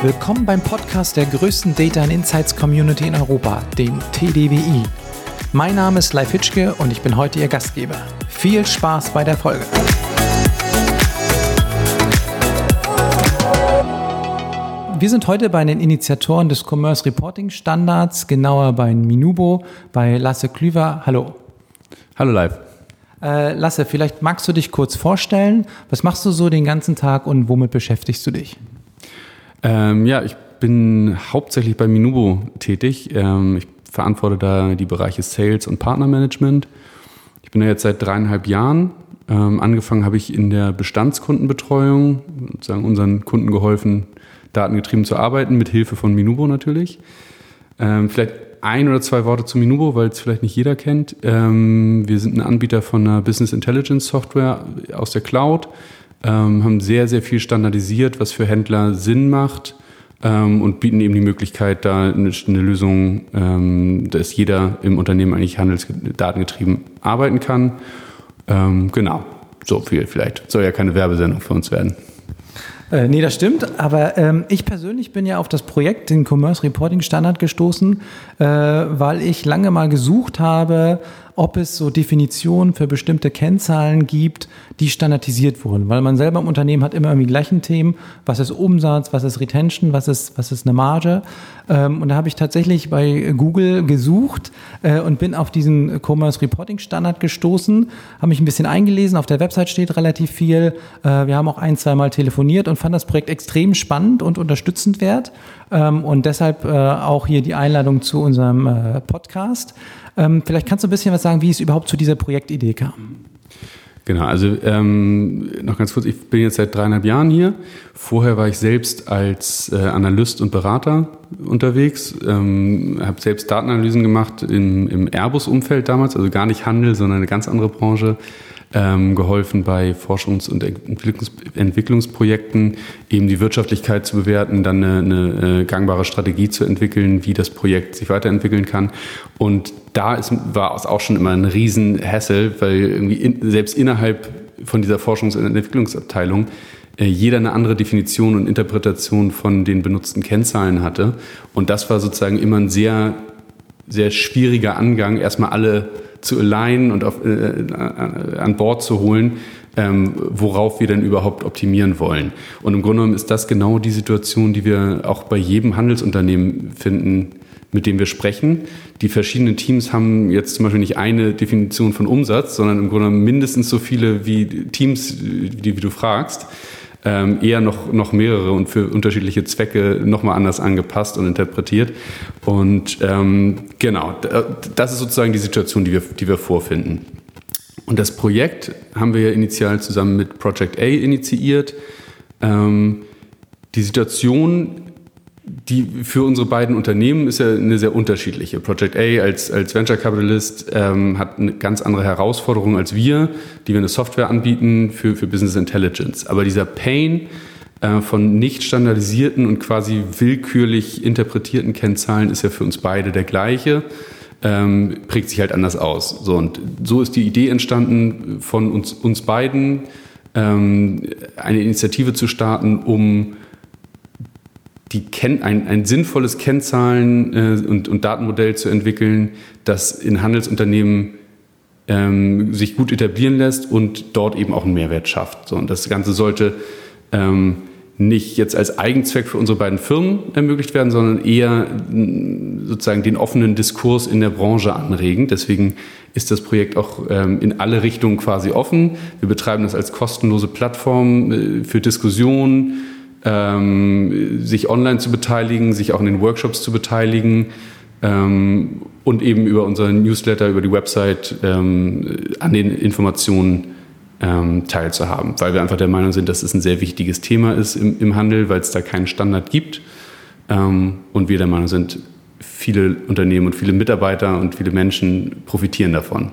Willkommen beim Podcast der größten Data and Insights Community in Europa, dem TDWI. Mein Name ist Leif Hitschke und ich bin heute Ihr Gastgeber. Viel Spaß bei der Folge. Wir sind heute bei den Initiatoren des Commerce Reporting Standards, genauer bei Minubo, bei Lasse Klüver. Hallo. Hallo Live. Äh, Lasse, vielleicht magst du dich kurz vorstellen. Was machst du so den ganzen Tag und womit beschäftigst du dich? Ähm, ja, ich bin hauptsächlich bei Minubo tätig. Ähm, ich verantworte da die Bereiche Sales und Partnermanagement. Ich bin da jetzt seit dreieinhalb Jahren. Ähm, angefangen habe ich in der Bestandskundenbetreuung, sozusagen unseren Kunden geholfen, datengetrieben zu arbeiten, mit Hilfe von Minubo natürlich. Ähm, vielleicht ein oder zwei Worte zu Minubo, weil es vielleicht nicht jeder kennt. Ähm, wir sind ein Anbieter von einer Business Intelligence Software aus der Cloud, ähm, haben sehr, sehr viel standardisiert, was für Händler Sinn macht ähm, und bieten eben die Möglichkeit, da eine, eine Lösung, ähm, dass jeder im Unternehmen eigentlich handelsdatengetrieben arbeiten kann. Ähm, genau, so viel vielleicht. Soll ja keine Werbesendung für uns werden. Äh, nee, das stimmt. Aber ähm, ich persönlich bin ja auf das Projekt, den Commerce Reporting Standard, gestoßen, äh, weil ich lange mal gesucht habe, ob es so Definitionen für bestimmte Kennzahlen gibt, die standardisiert wurden. Weil man selber im Unternehmen hat immer irgendwie die gleichen Themen. Was ist Umsatz, was ist Retention, was ist, was ist eine Marge? Ähm, und da habe ich tatsächlich bei Google gesucht äh, und bin auf diesen Commerce Reporting Standard gestoßen, habe mich ein bisschen eingelesen. Auf der Website steht relativ viel. Äh, wir haben auch ein, zwei Mal telefoniert und fand das Projekt extrem spannend und unterstützend wert. Ähm, und deshalb äh, auch hier die Einladung zu unserem Podcast. Ähm, vielleicht kannst du ein bisschen was sagen, wie es überhaupt zu dieser Projektidee kam. Genau, also ähm, noch ganz kurz, ich bin jetzt seit dreieinhalb Jahren hier. Vorher war ich selbst als äh, Analyst und Berater unterwegs, ähm, habe selbst Datenanalysen gemacht im, im Airbus-Umfeld damals, also gar nicht Handel, sondern eine ganz andere Branche ähm, geholfen bei Forschungs- und Entwicklungs Entwicklungsprojekten, eben die Wirtschaftlichkeit zu bewerten, dann eine, eine, äh, gangbare Strategie zu entwickeln, wie das Projekt sich weiterentwickeln kann. Und da ist, war es auch schon immer ein Riesenhassel, weil irgendwie in, selbst innerhalb von dieser Forschungs- und Entwicklungsabteilung äh, jeder eine andere Definition und Interpretation von den benutzten Kennzahlen hatte. Und das war sozusagen immer ein sehr, sehr schwieriger Angang, erstmal alle zu alignen und auf, äh, an Bord zu holen, ähm, worauf wir denn überhaupt optimieren wollen. Und im Grunde genommen ist das genau die Situation, die wir auch bei jedem Handelsunternehmen finden, mit dem wir sprechen. Die verschiedenen Teams haben jetzt zum Beispiel nicht eine Definition von Umsatz, sondern im Grunde genommen mindestens so viele wie Teams, die, wie du fragst ähm, eher noch, noch mehrere und für unterschiedliche Zwecke nochmal anders angepasst und interpretiert. Und ähm, genau, das ist sozusagen die Situation, die wir, die wir vorfinden. Und das Projekt haben wir ja initial zusammen mit Project A initiiert. Ähm, die Situation die für unsere beiden Unternehmen ist ja eine sehr unterschiedliche. Project A als, als Venture Capitalist ähm, hat eine ganz andere Herausforderung als wir, die wir eine Software anbieten für, für Business Intelligence. Aber dieser Pain äh, von nicht standardisierten und quasi willkürlich interpretierten Kennzahlen ist ja für uns beide der gleiche. Ähm, prägt sich halt anders aus. So, und so ist die Idee entstanden von uns, uns beiden, ähm, eine Initiative zu starten, um die Ken ein, ein sinnvolles Kennzahlen- äh, und, und Datenmodell zu entwickeln, das in Handelsunternehmen ähm, sich gut etablieren lässt und dort eben auch einen Mehrwert schafft. So, und das Ganze sollte ähm, nicht jetzt als Eigenzweck für unsere beiden Firmen ermöglicht werden, sondern eher sozusagen den offenen Diskurs in der Branche anregen. Deswegen ist das Projekt auch ähm, in alle Richtungen quasi offen. Wir betreiben das als kostenlose Plattform äh, für Diskussionen ähm, sich online zu beteiligen, sich auch in den Workshops zu beteiligen ähm, und eben über unseren Newsletter, über die Website ähm, an den Informationen ähm, teilzuhaben, weil wir einfach der Meinung sind, dass es ein sehr wichtiges Thema ist im, im Handel, weil es da keinen Standard gibt ähm, und wir der Meinung sind, viele Unternehmen und viele Mitarbeiter und viele Menschen profitieren davon.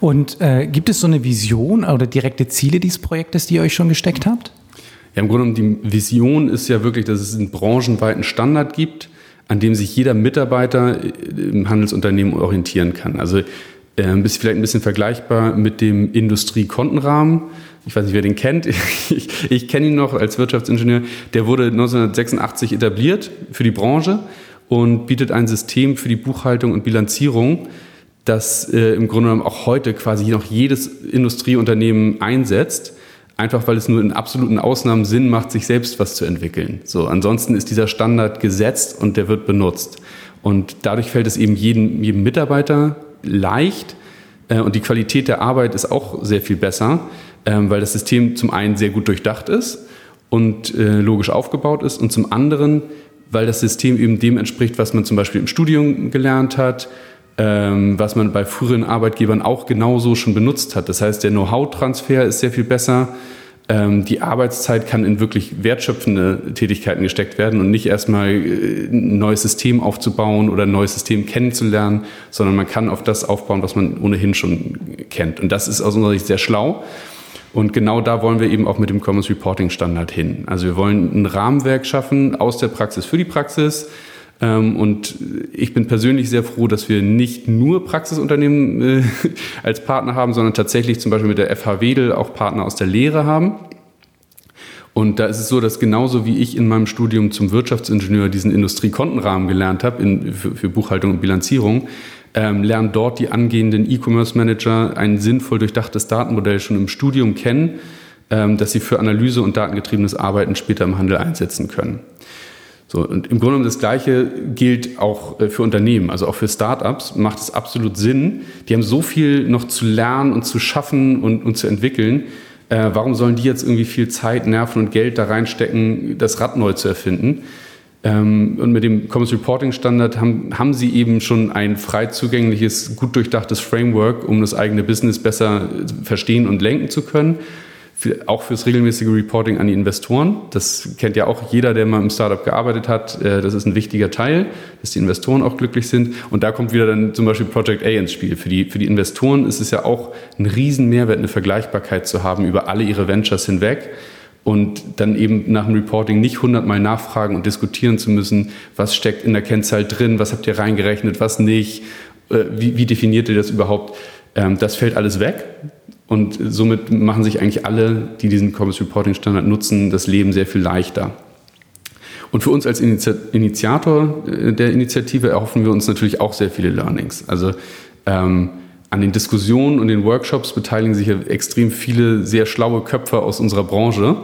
Und äh, gibt es so eine Vision oder direkte Ziele dieses Projektes, die ihr euch schon gesteckt habt? Ja, im Grunde genommen, die Vision ist ja wirklich, dass es einen branchenweiten Standard gibt, an dem sich jeder Mitarbeiter im Handelsunternehmen orientieren kann. Also äh, vielleicht ein bisschen vergleichbar mit dem Industriekontenrahmen. ich weiß nicht, wer den kennt, ich, ich kenne ihn noch als Wirtschaftsingenieur, der wurde 1986 etabliert für die Branche und bietet ein System für die Buchhaltung und Bilanzierung, das äh, im Grunde genommen auch heute quasi noch jedes Industrieunternehmen einsetzt, einfach weil es nur in absoluten Ausnahmen Sinn macht, sich selbst was zu entwickeln. So, ansonsten ist dieser Standard gesetzt und der wird benutzt. Und dadurch fällt es eben jedem, jedem Mitarbeiter leicht äh, und die Qualität der Arbeit ist auch sehr viel besser, ähm, weil das System zum einen sehr gut durchdacht ist und äh, logisch aufgebaut ist und zum anderen, weil das System eben dem entspricht, was man zum Beispiel im Studium gelernt hat, ähm, was man bei früheren Arbeitgebern auch genauso schon benutzt hat. Das heißt, der Know-how-Transfer ist sehr viel besser. Ähm, die Arbeitszeit kann in wirklich wertschöpfende Tätigkeiten gesteckt werden und nicht erstmal äh, ein neues System aufzubauen oder ein neues System kennenzulernen, sondern man kann auf das aufbauen, was man ohnehin schon kennt. Und das ist aus unserer Sicht sehr schlau. Und genau da wollen wir eben auch mit dem Commerce Reporting Standard hin. Also wir wollen ein Rahmenwerk schaffen aus der Praxis für die Praxis. Ähm, und ich bin persönlich sehr froh, dass wir nicht nur Praxisunternehmen äh, als Partner haben, sondern tatsächlich zum Beispiel mit der FH Wedel auch Partner aus der Lehre haben. Und da ist es so, dass genauso wie ich in meinem Studium zum Wirtschaftsingenieur diesen Industriekontenrahmen gelernt habe für, für Buchhaltung und Bilanzierung, ähm, lernen dort die angehenden E-Commerce-Manager ein sinnvoll durchdachtes Datenmodell schon im Studium kennen, ähm, das sie für Analyse und datengetriebenes Arbeiten später im Handel einsetzen können. So, und im Grunde genommen das Gleiche gilt auch äh, für Unternehmen, also auch für Startups macht es absolut Sinn. Die haben so viel noch zu lernen und zu schaffen und, und zu entwickeln. Äh, warum sollen die jetzt irgendwie viel Zeit, Nerven und Geld da reinstecken, das Rad neu zu erfinden? Ähm, und mit dem Commerce Reporting Standard haben, haben sie eben schon ein frei zugängliches, gut durchdachtes Framework, um das eigene Business besser verstehen und lenken zu können. Für, auch fürs regelmäßige Reporting an die Investoren. Das kennt ja auch jeder, der mal im Startup gearbeitet hat. Äh, das ist ein wichtiger Teil, dass die Investoren auch glücklich sind. Und da kommt wieder dann zum Beispiel Project A ins Spiel. Für die, für die Investoren ist es ja auch ein Riesenmehrwert, eine Vergleichbarkeit zu haben über alle ihre Ventures hinweg und dann eben nach dem Reporting nicht hundertmal nachfragen und diskutieren zu müssen, was steckt in der Kennzahl drin, was habt ihr reingerechnet, was nicht, äh, wie, wie definiert ihr das überhaupt. Ähm, das fällt alles weg und somit machen sich eigentlich alle, die diesen Commerce Reporting Standard nutzen, das Leben sehr viel leichter. Und für uns als Initiator äh, der Initiative erhoffen wir uns natürlich auch sehr viele Learnings. Also ähm, an den Diskussionen und den Workshops beteiligen sich extrem viele sehr schlaue Köpfe aus unserer Branche.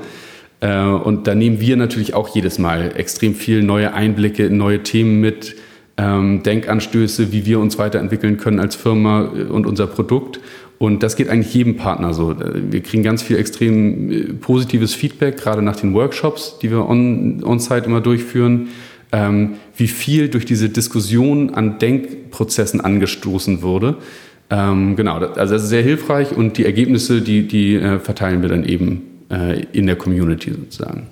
Äh, und da nehmen wir natürlich auch jedes Mal extrem viel neue Einblicke in neue Themen mit, ähm, Denkanstöße, wie wir uns weiterentwickeln können als Firma äh, und unser Produkt. Und das geht eigentlich jedem Partner so. Wir kriegen ganz viel extrem äh, positives Feedback, gerade nach den Workshops, die wir on-site on immer durchführen, ähm, wie viel durch diese Diskussion an Denkprozessen angestoßen wurde. Ähm, genau, also das ist sehr hilfreich und die Ergebnisse, die, die äh, verteilen wir dann eben äh, in der Community sozusagen.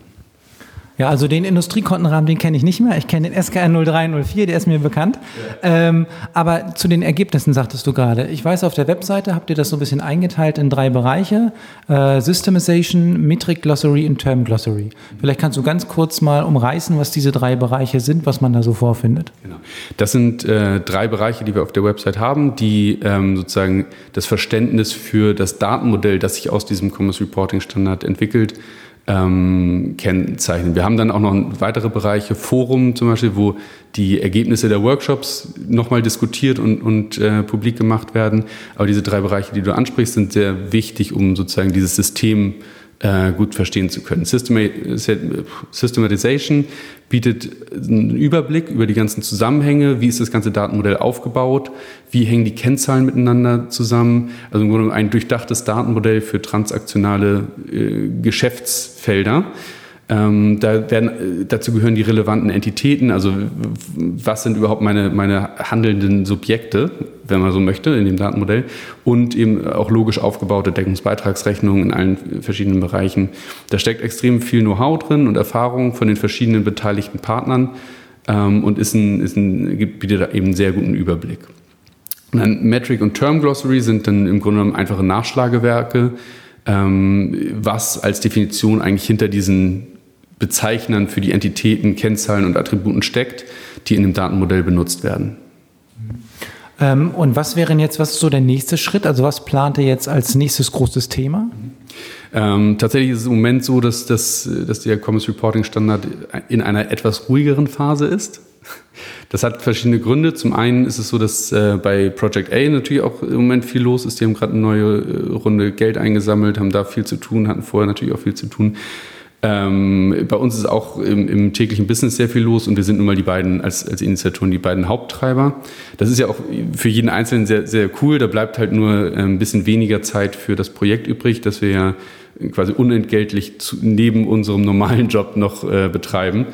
Ja, also den Industriekontenrahmen, den kenne ich nicht mehr. Ich kenne den SKR 0304, der ist mir bekannt. Ja. Ähm, aber zu den Ergebnissen sagtest du gerade. Ich weiß, auf der Webseite habt ihr das so ein bisschen eingeteilt in drei Bereiche. Äh, Systemization, Metric Glossary und Term Glossary. Vielleicht kannst du ganz kurz mal umreißen, was diese drei Bereiche sind, was man da so vorfindet. Genau. Das sind äh, drei Bereiche, die wir auf der Website haben, die ähm, sozusagen das Verständnis für das Datenmodell, das sich aus diesem Commerce Reporting Standard entwickelt, ähm, kennzeichnen. Wir haben dann auch noch weitere Bereiche, Forum zum Beispiel, wo die Ergebnisse der Workshops nochmal diskutiert und, und äh, publik gemacht werden. Aber diese drei Bereiche, die du ansprichst, sind sehr wichtig, um sozusagen dieses System äh, gut verstehen zu können. Systematization bietet einen Überblick über die ganzen Zusammenhänge, wie ist das ganze Datenmodell aufgebaut, wie hängen die Kennzahlen miteinander zusammen. Also im Grunde ein durchdachtes Datenmodell für transaktionale äh, Geschäftsfelder. Ähm, da werden, äh, dazu gehören die relevanten Entitäten, also was sind überhaupt meine, meine handelnden Subjekte, wenn man so möchte, in dem Datenmodell und eben auch logisch aufgebaute Deckungsbeitragsrechnungen in allen verschiedenen Bereichen. Da steckt extrem viel Know-how drin und Erfahrung von den verschiedenen beteiligten Partnern ähm, und ist ein, ist ein, bietet eben einen sehr guten Überblick. Und dann Metric und Term Glossary sind dann im Grunde genommen einfache Nachschlagewerke, ähm, was als Definition eigentlich hinter diesen Bezeichnern für die Entitäten, Kennzahlen und Attributen steckt, die in dem Datenmodell benutzt werden. Ähm, und was wäre jetzt, was ist so der nächste Schritt? Also was plant ihr jetzt als nächstes großes Thema? Ähm, tatsächlich ist es im Moment so, dass, dass, dass der Commerce Reporting Standard in einer etwas ruhigeren Phase ist. Das hat verschiedene Gründe. Zum einen ist es so, dass äh, bei Project A natürlich auch im Moment viel los ist. Die haben gerade eine neue äh, Runde Geld eingesammelt, haben da viel zu tun, hatten vorher natürlich auch viel zu tun. Ähm, bei uns ist auch im, im, täglichen Business sehr viel los und wir sind nun mal die beiden als, als Initiatoren die beiden Haupttreiber. Das ist ja auch für jeden Einzelnen sehr, sehr cool. Da bleibt halt nur ein bisschen weniger Zeit für das Projekt übrig, das wir ja quasi unentgeltlich zu, neben unserem normalen Job noch äh, betreiben.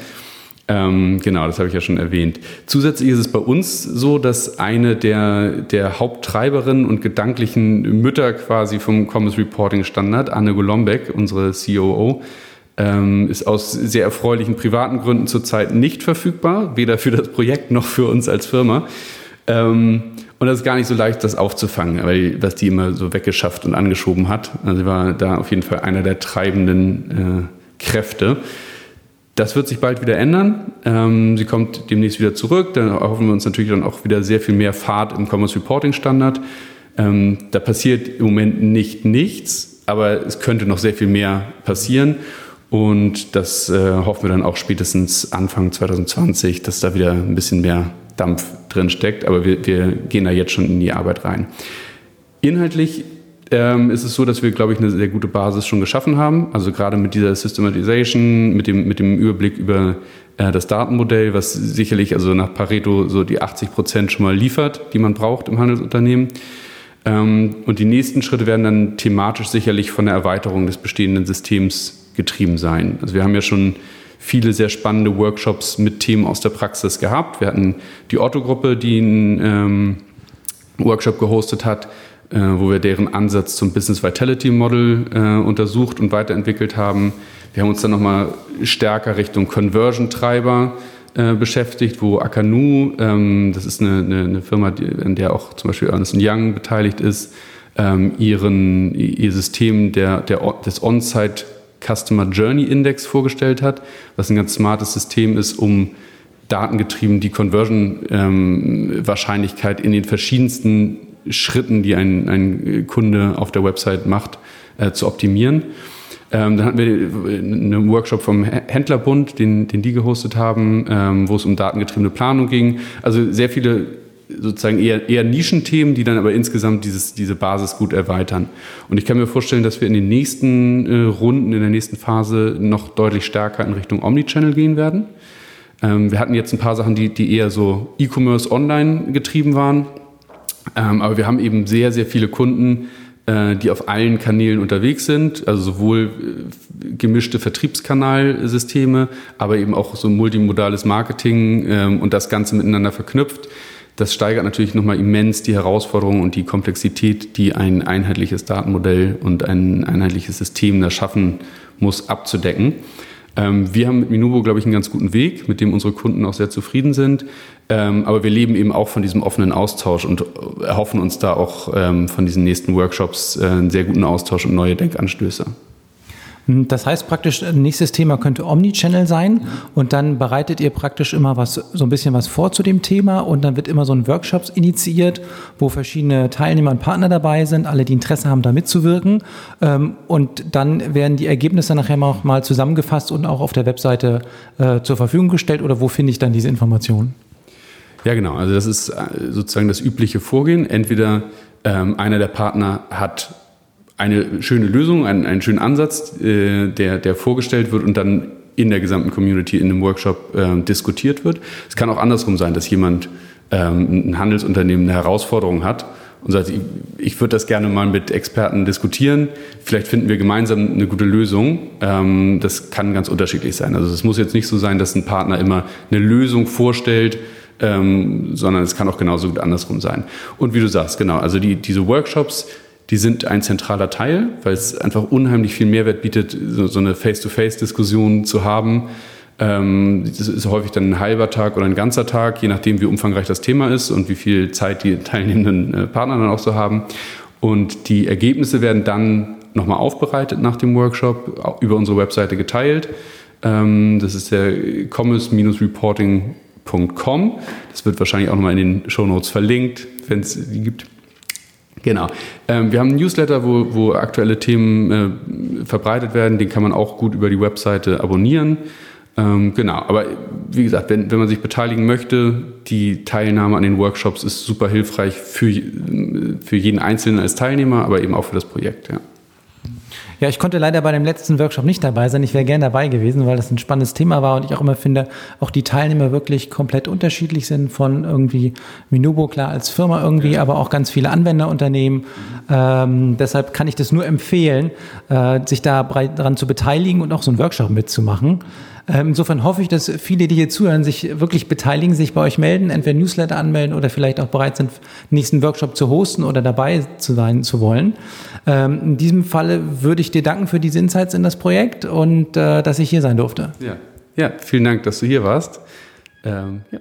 Ähm, genau, das habe ich ja schon erwähnt. Zusätzlich ist es bei uns so, dass eine der, der Haupttreiberinnen und gedanklichen Mütter quasi vom Commerce Reporting Standard, Anne Golombek, unsere COO, ähm, ist aus sehr erfreulichen privaten Gründen zurzeit nicht verfügbar, weder für das Projekt noch für uns als Firma. Ähm, und das ist gar nicht so leicht, das aufzufangen, weil was die immer so weggeschafft und angeschoben hat. Also sie war da auf jeden Fall einer der treibenden äh, Kräfte. Das wird sich bald wieder ändern. Ähm, sie kommt demnächst wieder zurück. Dann erhoffen wir uns natürlich dann auch wieder sehr viel mehr Fahrt im Commerce Reporting Standard. Ähm, da passiert im Moment nicht nichts, aber es könnte noch sehr viel mehr passieren. Und das äh, hoffen wir dann auch spätestens Anfang 2020, dass da wieder ein bisschen mehr Dampf drin steckt. Aber wir, wir gehen da jetzt schon in die Arbeit rein. Inhaltlich ähm, ist es so, dass wir, glaube ich, eine sehr gute Basis schon geschaffen haben. Also gerade mit dieser Systematization, mit dem, mit dem Überblick über äh, das Datenmodell, was sicherlich also nach Pareto so die 80 Prozent schon mal liefert, die man braucht im Handelsunternehmen. Ähm, und die nächsten Schritte werden dann thematisch sicherlich von der Erweiterung des bestehenden Systems getrieben sein. Also wir haben ja schon viele sehr spannende Workshops mit Themen aus der Praxis gehabt. Wir hatten die Otto-Gruppe, die einen ähm, Workshop gehostet hat, äh, wo wir deren Ansatz zum Business Vitality Model äh, untersucht und weiterentwickelt haben. Wir haben uns dann nochmal stärker Richtung Conversion-Treiber äh, beschäftigt, wo Akanu, ähm, das ist eine, eine, eine Firma, die, an der auch zum Beispiel Ernest Young beteiligt ist, ähm, ihren, ihr System der, der, des On-Site Customer Journey Index vorgestellt hat, was ein ganz smartes System ist, um datengetrieben die Conversion-Wahrscheinlichkeit ähm, in den verschiedensten Schritten, die ein, ein Kunde auf der Website macht, äh, zu optimieren. Ähm, dann hatten wir einen Workshop vom Händlerbund, den, den die gehostet haben, ähm, wo es um datengetriebene Planung ging. Also sehr viele sozusagen eher, eher Nischenthemen, die dann aber insgesamt dieses, diese Basis gut erweitern. Und ich kann mir vorstellen, dass wir in den nächsten äh, Runden, in der nächsten Phase noch deutlich stärker in Richtung Omnichannel gehen werden. Ähm, wir hatten jetzt ein paar Sachen, die, die eher so E-Commerce online getrieben waren. Ähm, aber wir haben eben sehr, sehr viele Kunden, äh, die auf allen Kanälen unterwegs sind, also sowohl äh, gemischte Vertriebskanalsysteme, aber eben auch so multimodales Marketing ähm, und das Ganze miteinander verknüpft. Das steigert natürlich nochmal immens die Herausforderungen und die Komplexität, die ein einheitliches Datenmodell und ein einheitliches System da schaffen muss, abzudecken. Ähm, wir haben mit Minubo, glaube ich, einen ganz guten Weg, mit dem unsere Kunden auch sehr zufrieden sind. Ähm, aber wir leben eben auch von diesem offenen Austausch und erhoffen uns da auch ähm, von diesen nächsten Workshops äh, einen sehr guten Austausch und neue Denkanstöße. Hm, das heißt praktisch, äh, nächstes Thema könnte Omnichannel sein und dann bereitet ihr praktisch immer was, so ein bisschen was vor zu dem Thema und dann wird immer so ein Workshops initiiert, wo verschiedene Teilnehmer und Partner dabei sind, alle, die Interesse haben, da mitzuwirken. Ähm, und dann werden die Ergebnisse nachher auch mal zusammengefasst und auch auf der Webseite äh, zur Verfügung gestellt oder wo finde ich dann diese Informationen? Ja, genau. Also das ist äh, sozusagen das übliche Vorgehen. Entweder ähm, einer der Partner hat eine schöne Lösung, einen, einen schönen Ansatz, äh, der, der vorgestellt wird und dann in der gesamten Community in einem Workshop äh, diskutiert wird. Es kann auch andersrum sein, dass jemand ähm, ein Handelsunternehmen eine Herausforderung hat und sagt, ich, ich würde das gerne mal mit Experten diskutieren. Vielleicht finden wir gemeinsam eine gute Lösung. Ähm, das kann ganz unterschiedlich sein. Also es muss jetzt nicht so sein, dass ein Partner immer eine Lösung vorstellt, ähm, sondern es kann auch genauso gut andersrum sein. Und wie du sagst, genau, also die, diese Workshops, die sind ein zentraler Teil, weil es einfach unheimlich viel Mehrwert bietet, so, so eine Face-to-Face-Diskussion zu haben. Ähm, das ist häufig dann ein halber Tag oder ein ganzer Tag, je nachdem, wie umfangreich das Thema ist und wie viel Zeit die teilnehmenden äh, Partner dann auch so haben. Und die Ergebnisse werden dann nochmal aufbereitet nach dem Workshop, über unsere Webseite geteilt. Ähm, das ist der commerce-reporting.com. Das wird wahrscheinlich auch nochmal in den Show Notes verlinkt, wenn es die gibt. Genau. Ähm, wir haben einen Newsletter, wo, wo aktuelle Themen äh, verbreitet werden. Den kann man auch gut über die Webseite abonnieren. Ähm, genau, aber wie gesagt, wenn, wenn man sich beteiligen möchte, die Teilnahme an den Workshops ist super hilfreich für, für jeden Einzelnen als Teilnehmer, aber eben auch für das Projekt. Ja. Ja, ich konnte leider bei dem letzten Workshop nicht dabei sein. Ich wäre gern dabei gewesen, weil das ein spannendes Thema war und ich auch immer finde, auch die Teilnehmer wirklich komplett unterschiedlich sind von irgendwie Minubo klar als Firma irgendwie, aber auch ganz viele Anwenderunternehmen. Ähm, deshalb kann ich das nur empfehlen, äh, sich da daran zu beteiligen und auch so einen Workshop mitzumachen. Ähm, insofern hoffe ich, dass viele, die hier zuhören, sich wirklich beteiligen, sich bei euch melden, entweder Newsletter anmelden oder vielleicht auch bereit sind, nächsten Workshop zu hosten oder dabei zu sein zu wollen. Ähm, in diesem Falle würde ich dir danken für diese Insights in das Projekt und äh, dass ich hier sein durfte. Ja, ja vielen Dank, dass du hier warst. Ähm, ja.